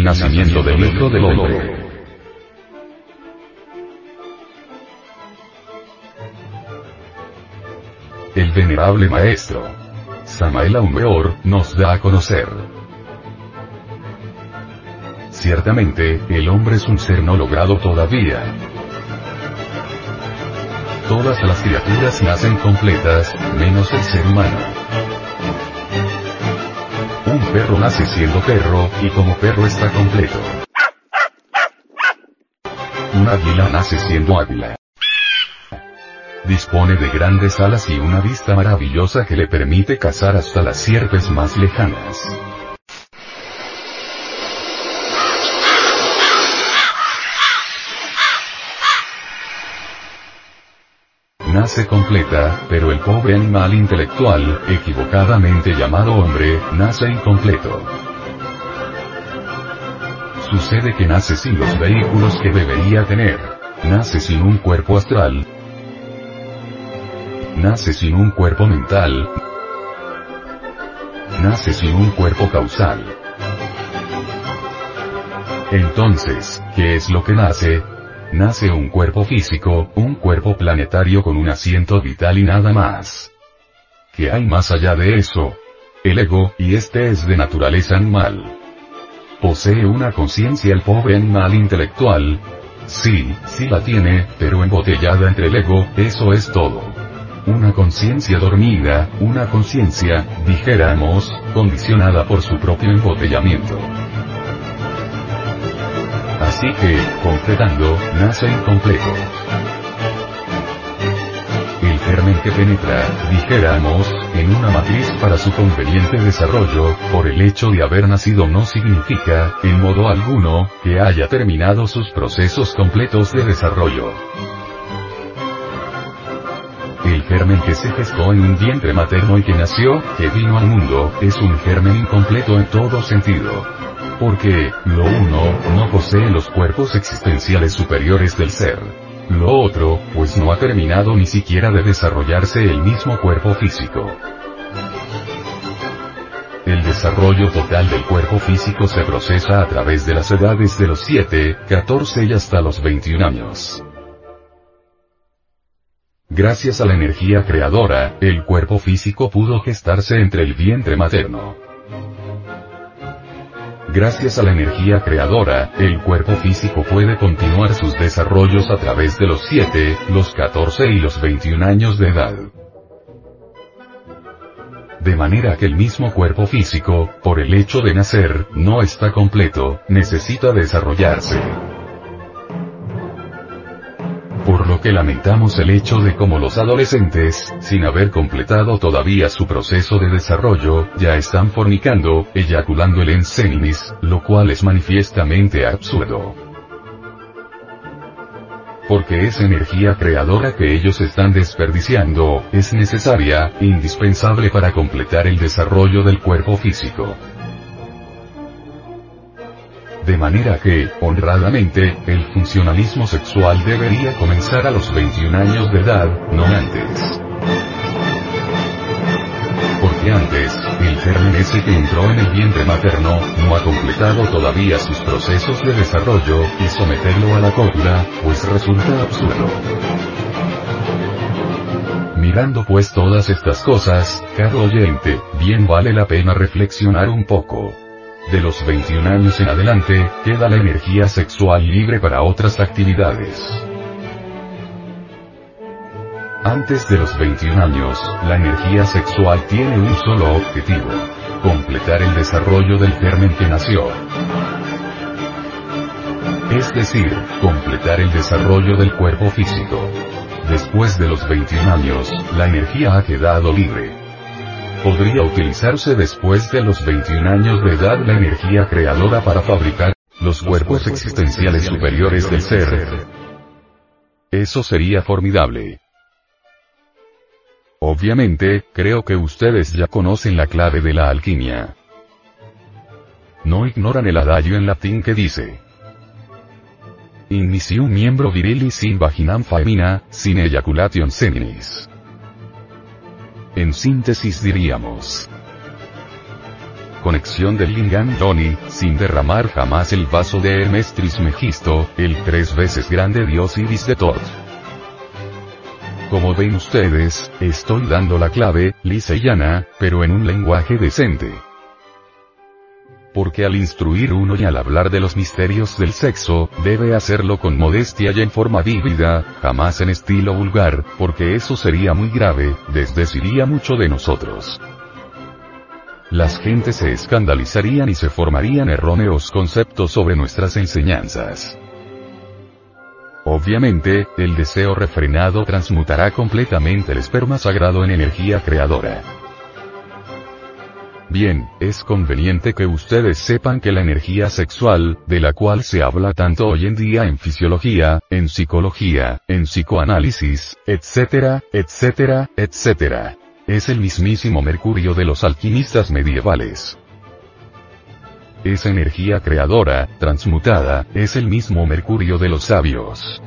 el nacimiento del hijo del hombre. El venerable maestro Samael Aumeor nos da a conocer. Ciertamente, el hombre es un ser no logrado todavía. Todas las criaturas nacen completas, menos el ser humano. Un perro nace siendo perro, y como perro está completo. Un águila nace siendo águila. Dispone de grandes alas y una vista maravillosa que le permite cazar hasta las sierpes más lejanas. Nace completa, pero el pobre animal intelectual, equivocadamente llamado hombre, nace incompleto. Sucede que nace sin los vehículos que debería tener. Nace sin un cuerpo astral, nace sin un cuerpo mental, nace sin un cuerpo causal. Entonces, ¿qué es lo que nace? Nace un cuerpo físico, un cuerpo planetario con un asiento vital y nada más. ¿Qué hay más allá de eso? El ego, y este es de naturaleza animal. Posee una conciencia el pobre animal intelectual. Sí, sí la tiene, pero embotellada entre el ego, eso es todo. Una conciencia dormida, una conciencia, dijéramos, condicionada por su propio embotellamiento. Así que, completando, nace incompleto. El germen que penetra, dijéramos, en una matriz para su conveniente desarrollo, por el hecho de haber nacido no significa, en modo alguno, que haya terminado sus procesos completos de desarrollo. El germen que se gestó en un vientre materno y que nació, que vino al mundo, es un germen incompleto en todo sentido. Porque, lo uno, no posee los cuerpos existenciales superiores del ser. Lo otro, pues no ha terminado ni siquiera de desarrollarse el mismo cuerpo físico. El desarrollo total del cuerpo físico se procesa a través de las edades de los 7, 14 y hasta los 21 años. Gracias a la energía creadora, el cuerpo físico pudo gestarse entre el vientre materno. Gracias a la energía creadora, el cuerpo físico puede continuar sus desarrollos a través de los 7, los 14 y los 21 años de edad. De manera que el mismo cuerpo físico, por el hecho de nacer, no está completo, necesita desarrollarse que lamentamos el hecho de cómo los adolescentes, sin haber completado todavía su proceso de desarrollo, ya están fornicando, eyaculando el enseninis, lo cual es manifiestamente absurdo. Porque esa energía creadora que ellos están desperdiciando, es necesaria, indispensable para completar el desarrollo del cuerpo físico. De manera que, honradamente, el funcionalismo sexual debería comenzar a los 21 años de edad, no antes. Porque antes, el germen ese que entró en el vientre materno, no ha completado todavía sus procesos de desarrollo, y someterlo a la cópula, pues resulta absurdo. Mirando pues todas estas cosas, caro oyente, bien vale la pena reflexionar un poco. De los 21 años en adelante, queda la energía sexual libre para otras actividades. Antes de los 21 años, la energía sexual tiene un solo objetivo. Completar el desarrollo del germen que nació. Es decir, completar el desarrollo del cuerpo físico. Después de los 21 años, la energía ha quedado libre podría utilizarse después de los 21 años de edad la energía creadora para fabricar los cuerpos existenciales superiores del ser. Eso sería formidable. Obviamente, creo que ustedes ya conocen la clave de la alquimia. No ignoran el adagio en latín que dice. Inicium miembro virilis in vaginam faemina, sin ejaculation seminis. En síntesis diríamos. conexión del Lingam Doni, sin derramar jamás el vaso de Hermes Trismegisto, el tres veces grande dios Ibis de Tot. Como ven ustedes, estoy dando la clave, lisa y pero en un lenguaje decente. Porque al instruir uno y al hablar de los misterios del sexo, debe hacerlo con modestia y en forma vívida, jamás en estilo vulgar, porque eso sería muy grave, desdeciría mucho de nosotros. Las gentes se escandalizarían y se formarían erróneos conceptos sobre nuestras enseñanzas. Obviamente, el deseo refrenado transmutará completamente el esperma sagrado en energía creadora. Bien, es conveniente que ustedes sepan que la energía sexual, de la cual se habla tanto hoy en día en fisiología, en psicología, en psicoanálisis, etcétera, etcétera, etcétera, es el mismísimo Mercurio de los alquimistas medievales. Esa energía creadora, transmutada, es el mismo Mercurio de los sabios.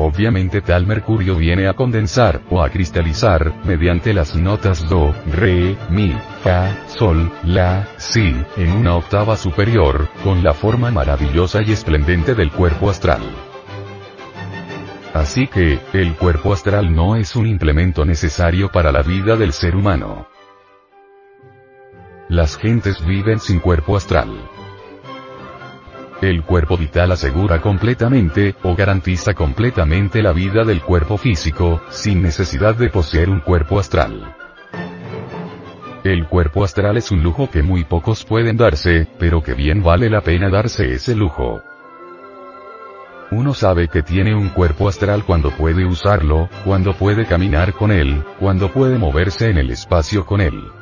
Obviamente tal mercurio viene a condensar, o a cristalizar, mediante las notas do, re, mi, fa, sol, la, si, en una octava superior, con la forma maravillosa y esplendente del cuerpo astral. Así que, el cuerpo astral no es un implemento necesario para la vida del ser humano. Las gentes viven sin cuerpo astral. El cuerpo vital asegura completamente, o garantiza completamente la vida del cuerpo físico, sin necesidad de poseer un cuerpo astral. El cuerpo astral es un lujo que muy pocos pueden darse, pero que bien vale la pena darse ese lujo. Uno sabe que tiene un cuerpo astral cuando puede usarlo, cuando puede caminar con él, cuando puede moverse en el espacio con él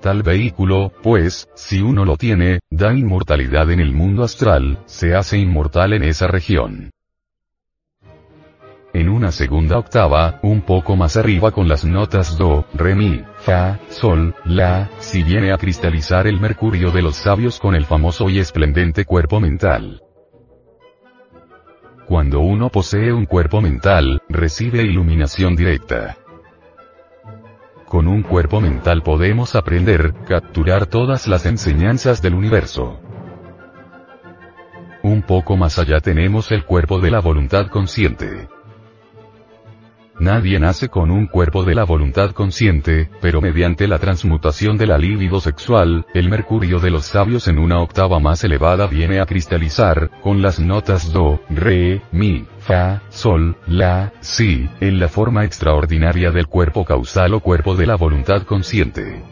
tal vehículo, pues, si uno lo tiene, da inmortalidad en el mundo astral, se hace inmortal en esa región. En una segunda octava, un poco más arriba con las notas do, re mi, fa, sol, la, si viene a cristalizar el mercurio de los sabios con el famoso y esplendente cuerpo mental. Cuando uno posee un cuerpo mental, recibe iluminación directa. Con un cuerpo mental podemos aprender, capturar todas las enseñanzas del universo. Un poco más allá tenemos el cuerpo de la voluntad consciente. Nadie nace con un cuerpo de la voluntad consciente, pero mediante la transmutación de la libido sexual, el mercurio de los sabios en una octava más elevada viene a cristalizar, con las notas do, re, mi, fa, sol, la, si, en la forma extraordinaria del cuerpo causal o cuerpo de la voluntad consciente.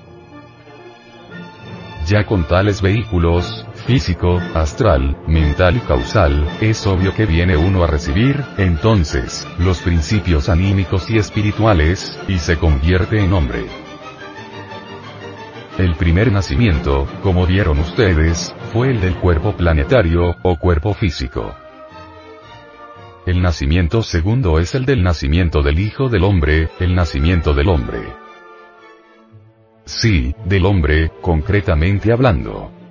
Ya con tales vehículos, físico, astral, mental y causal, es obvio que viene uno a recibir, entonces, los principios anímicos y espirituales, y se convierte en hombre. El primer nacimiento, como vieron ustedes, fue el del cuerpo planetario, o cuerpo físico. El nacimiento segundo es el del nacimiento del Hijo del Hombre, el nacimiento del hombre. Sí, del hombre, concretamente hablando.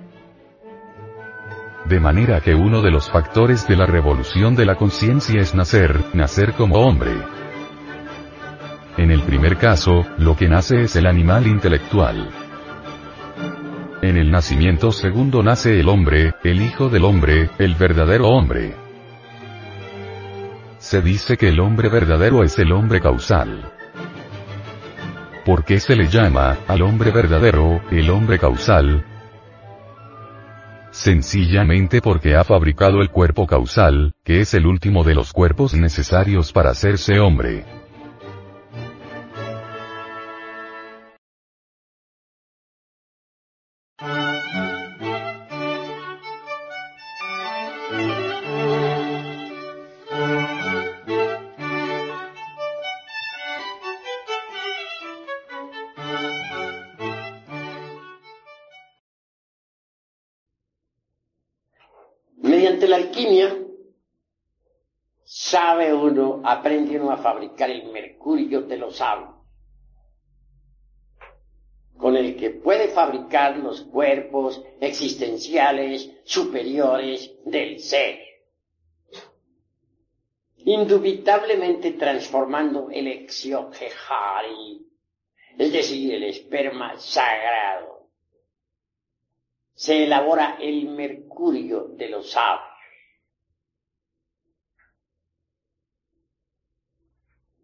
De manera que uno de los factores de la revolución de la conciencia es nacer, nacer como hombre. En el primer caso, lo que nace es el animal intelectual. En el nacimiento segundo nace el hombre, el hijo del hombre, el verdadero hombre. Se dice que el hombre verdadero es el hombre causal. ¿Por qué se le llama, al hombre verdadero, el hombre causal? Sencillamente porque ha fabricado el cuerpo causal, que es el último de los cuerpos necesarios para hacerse hombre. Aprende uno a fabricar el mercurio de los sabios, con el que puede fabricar los cuerpos existenciales superiores del ser, indubitablemente transformando el exioquejari es decir, el esperma sagrado. Se elabora el mercurio de los sabios.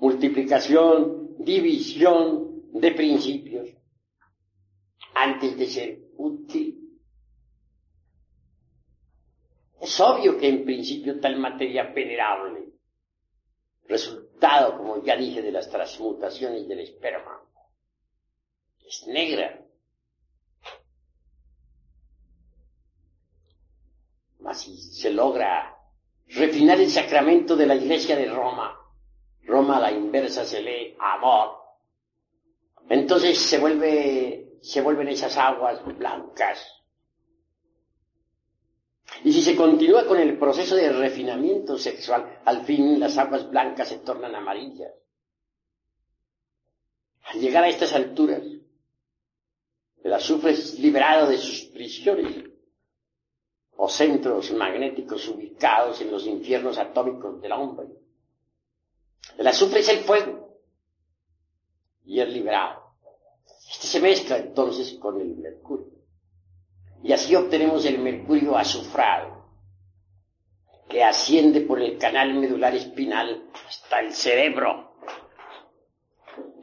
multiplicación, división de principios, antes de ser útil. Es obvio que en principio tal materia venerable, resultado, como ya dije, de las transmutaciones del esperma, es negra. Mas si se logra refinar el sacramento de la iglesia de Roma, Roma a la inversa se lee amor, entonces se vuelve, se vuelven esas aguas blancas. Y si se continúa con el proceso de refinamiento sexual, al fin las aguas blancas se tornan amarillas. Al llegar a estas alturas, el azufre es liberado de sus prisiones o centros magnéticos ubicados en los infiernos atómicos del hombre. El azufre es el fuego y es liberado. Este se mezcla entonces con el mercurio. Y así obtenemos el mercurio azufrado, que asciende por el canal medular espinal hasta el cerebro.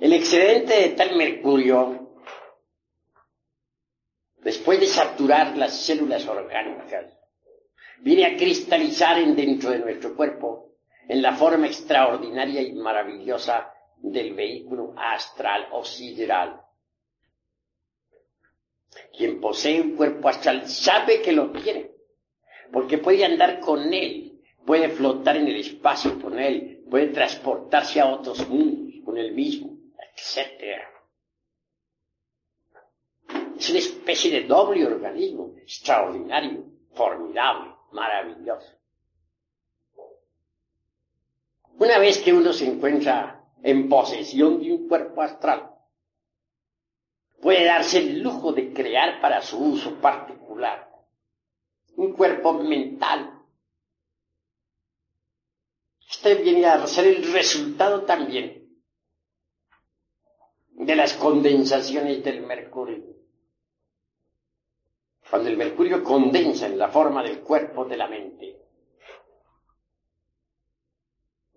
El excedente de tal mercurio después de saturar las células orgánicas, viene a cristalizar en dentro de nuestro cuerpo en la forma extraordinaria y maravillosa del vehículo astral o sideral. Quien posee un cuerpo astral sabe que lo tiene, porque puede andar con él, puede flotar en el espacio con él, puede transportarse a otros mundos con él mismo, etc. Es una especie de doble organismo, extraordinario, formidable, maravilloso. Una vez que uno se encuentra en posesión de un cuerpo astral, puede darse el lujo de crear para su uso particular un cuerpo mental. Este viene a ser el resultado también de las condensaciones del mercurio cuando el mercurio condensa en la forma del cuerpo de la mente,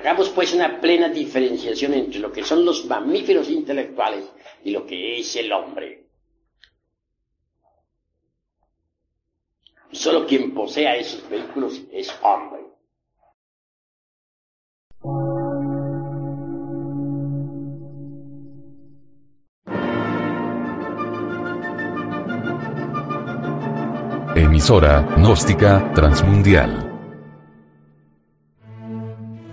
Hagamos pues una plena diferenciación entre lo que son los mamíferos intelectuales y lo que es el hombre. Solo quien posea esos vehículos es hombre. emisora, gnóstica, transmundial.